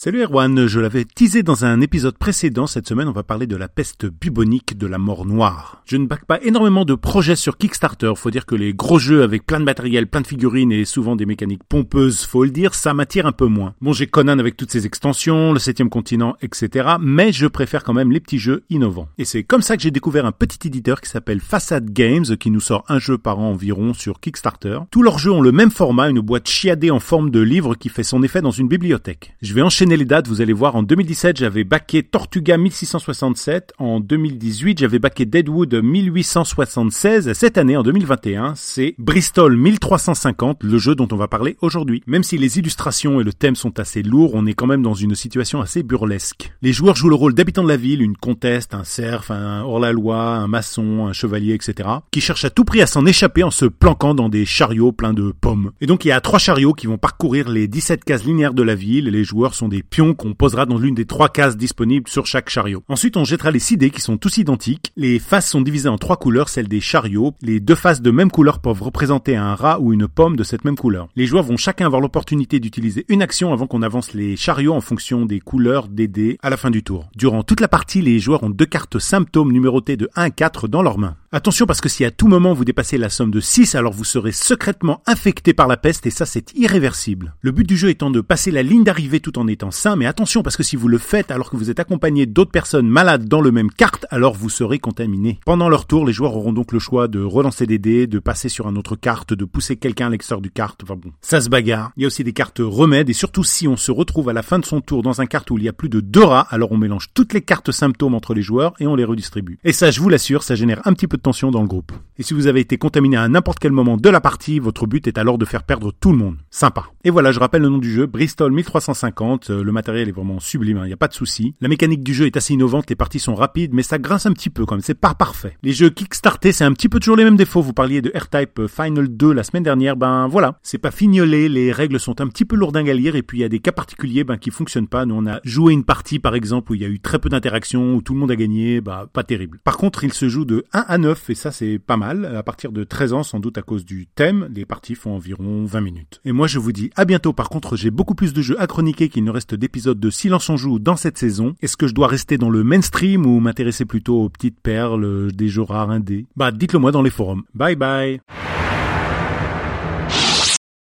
Salut Erwan, je l'avais teasé dans un épisode précédent, cette semaine on va parler de la peste bubonique de la mort noire. Je ne back pas énormément de projets sur Kickstarter, faut dire que les gros jeux avec plein de matériel, plein de figurines et souvent des mécaniques pompeuses, faut le dire, ça m'attire un peu moins. Bon j'ai Conan avec toutes ses extensions, le septième continent, etc. Mais je préfère quand même les petits jeux innovants. Et c'est comme ça que j'ai découvert un petit éditeur qui s'appelle Facade Games, qui nous sort un jeu par an environ sur Kickstarter. Tous leurs jeux ont le même format, une boîte chiadée en forme de livre qui fait son effet dans une bibliothèque. Je vais enchaîner les dates, vous allez voir, en 2017, j'avais backé Tortuga 1667. En 2018, j'avais backé Deadwood 1876. Cette année, en 2021, c'est Bristol 1350, le jeu dont on va parler aujourd'hui. Même si les illustrations et le thème sont assez lourds, on est quand même dans une situation assez burlesque. Les joueurs jouent le rôle d'habitants de la ville, une conteste, un cerf, un hors-la-loi, un maçon, un chevalier, etc., qui cherchent à tout prix à s'en échapper en se planquant dans des chariots pleins de pommes. Et donc il y a trois chariots qui vont parcourir les 17 cases linéaires de la ville, et les joueurs sont des pions qu'on posera dans l'une des trois cases disponibles sur chaque chariot. Ensuite, on jettera les 6 dés qui sont tous identiques. Les faces sont divisées en trois couleurs, celles des chariots. Les deux faces de même couleur peuvent représenter un rat ou une pomme de cette même couleur. Les joueurs vont chacun avoir l'opportunité d'utiliser une action avant qu'on avance les chariots en fonction des couleurs des dés à la fin du tour. Durant toute la partie, les joueurs ont deux cartes symptômes numérotées de 1 à 4 dans leurs mains. Attention parce que si à tout moment vous dépassez la somme de 6, alors vous serez secrètement infecté par la peste et ça c'est irréversible. Le but du jeu étant de passer la ligne d'arrivée tout en étant mais attention parce que si vous le faites alors que vous êtes accompagné d'autres personnes malades dans le même carte, alors vous serez contaminé. Pendant leur tour, les joueurs auront donc le choix de relancer des dés, de passer sur une autre carte, de pousser quelqu'un à l'extérieur du carte, enfin bon, ça se bagarre. Il y a aussi des cartes remèdes et surtout si on se retrouve à la fin de son tour dans un carte où il y a plus de deux rats, alors on mélange toutes les cartes symptômes entre les joueurs et on les redistribue. Et ça, je vous l'assure, ça génère un petit peu de tension dans le groupe. Et si vous avez été contaminé à n'importe quel moment de la partie, votre but est alors de faire perdre tout le monde. Sympa. Et voilà, je rappelle le nom du jeu, Bristol 1350. Euh, le matériel est vraiment sublime, il n'y a pas de souci. La mécanique du jeu est assez innovante, les parties sont rapides, mais ça grince un petit peu quand même, c'est pas parfait. Les jeux Kickstarter, c'est un petit peu toujours les mêmes défauts. Vous parliez de R-Type Final 2 la semaine dernière, ben voilà, c'est pas fignolé, les règles sont un petit peu lourdingues à lire, et puis il y a des cas particuliers ben, qui fonctionnent pas. Nous, on a joué une partie, par exemple, où il y a eu très peu d'interactions, où tout le monde a gagné, bah pas terrible. Par contre, il se joue de 1 à 9, et ça c'est pas mal. À partir de 13 ans, sans doute à cause du thème, les parties font environ 20 minutes. Et moi, je vous dis à bientôt. Par contre, j'ai beaucoup plus de jeux à chroniquer qu'il ne reste d'épisodes de Silence en Joue dans cette saison. Est-ce que je dois rester dans le mainstream ou m'intéresser plutôt aux petites perles, des jeux rares indés? Bah, dites-le moi dans les forums. Bye bye